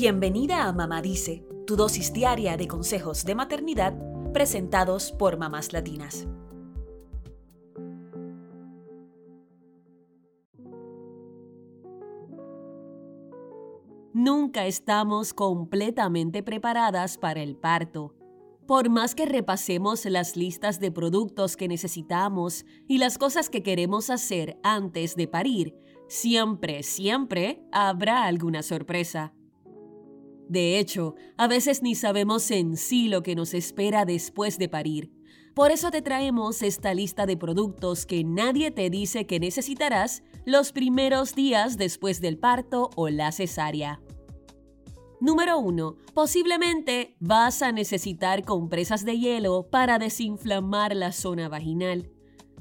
Bienvenida a Mamá Dice, tu dosis diaria de consejos de maternidad presentados por mamás latinas. Nunca estamos completamente preparadas para el parto. Por más que repasemos las listas de productos que necesitamos y las cosas que queremos hacer antes de parir, siempre, siempre habrá alguna sorpresa. De hecho, a veces ni sabemos en sí lo que nos espera después de parir. Por eso te traemos esta lista de productos que nadie te dice que necesitarás los primeros días después del parto o la cesárea. Número 1. Posiblemente vas a necesitar compresas de hielo para desinflamar la zona vaginal.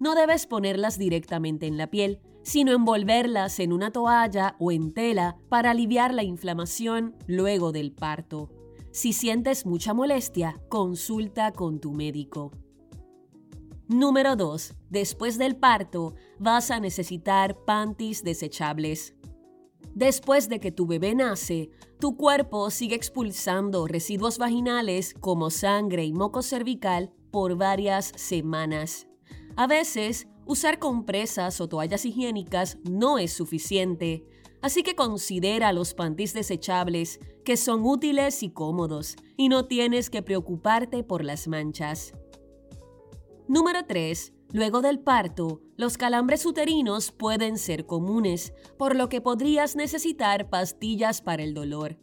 No debes ponerlas directamente en la piel, sino envolverlas en una toalla o en tela para aliviar la inflamación luego del parto. Si sientes mucha molestia, consulta con tu médico. Número 2. Después del parto, vas a necesitar panties desechables. Después de que tu bebé nace, tu cuerpo sigue expulsando residuos vaginales como sangre y moco cervical por varias semanas. A veces, usar compresas o toallas higiénicas no es suficiente, así que considera los panties desechables, que son útiles y cómodos, y no tienes que preocuparte por las manchas. Número 3. Luego del parto, los calambres uterinos pueden ser comunes, por lo que podrías necesitar pastillas para el dolor.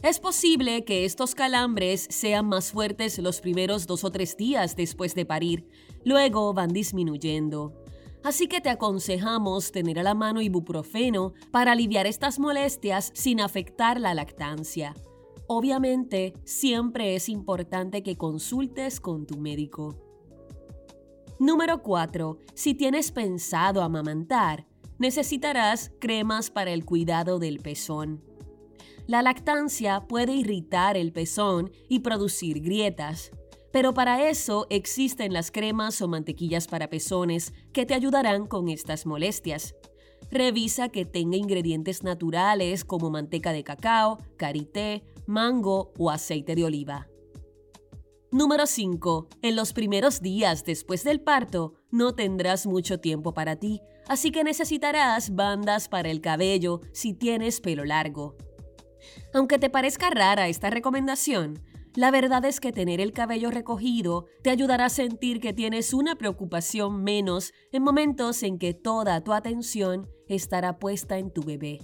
Es posible que estos calambres sean más fuertes los primeros dos o tres días después de parir, luego van disminuyendo. Así que te aconsejamos tener a la mano ibuprofeno para aliviar estas molestias sin afectar la lactancia. Obviamente, siempre es importante que consultes con tu médico. Número 4. Si tienes pensado amamantar, necesitarás cremas para el cuidado del pezón. La lactancia puede irritar el pezón y producir grietas, pero para eso existen las cremas o mantequillas para pezones que te ayudarán con estas molestias. Revisa que tenga ingredientes naturales como manteca de cacao, karité, mango o aceite de oliva. Número 5. En los primeros días después del parto no tendrás mucho tiempo para ti, así que necesitarás bandas para el cabello si tienes pelo largo. Aunque te parezca rara esta recomendación, la verdad es que tener el cabello recogido te ayudará a sentir que tienes una preocupación menos en momentos en que toda tu atención estará puesta en tu bebé.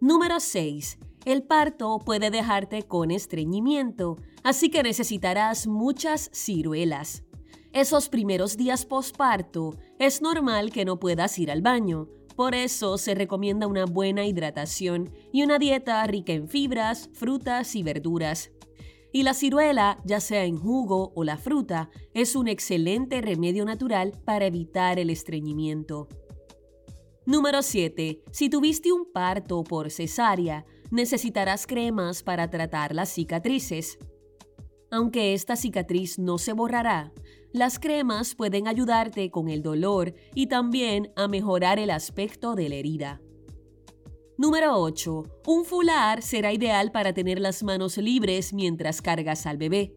Número 6. El parto puede dejarte con estreñimiento, así que necesitarás muchas ciruelas. Esos primeros días posparto es normal que no puedas ir al baño, por eso se recomienda una buena hidratación y una dieta rica en fibras, frutas y verduras. Y la ciruela, ya sea en jugo o la fruta, es un excelente remedio natural para evitar el estreñimiento. Número 7. Si tuviste un parto por cesárea, necesitarás cremas para tratar las cicatrices. Aunque esta cicatriz no se borrará, las cremas pueden ayudarte con el dolor y también a mejorar el aspecto de la herida. Número 8. Un fular será ideal para tener las manos libres mientras cargas al bebé.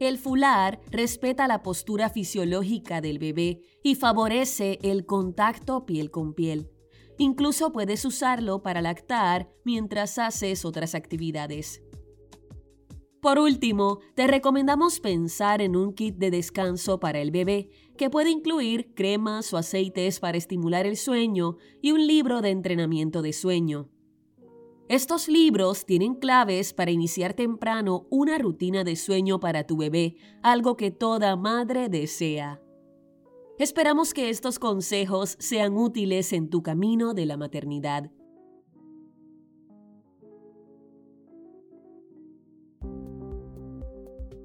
El fular respeta la postura fisiológica del bebé y favorece el contacto piel con piel. Incluso puedes usarlo para lactar mientras haces otras actividades. Por último, te recomendamos pensar en un kit de descanso para el bebé, que puede incluir cremas o aceites para estimular el sueño y un libro de entrenamiento de sueño. Estos libros tienen claves para iniciar temprano una rutina de sueño para tu bebé, algo que toda madre desea. Esperamos que estos consejos sean útiles en tu camino de la maternidad.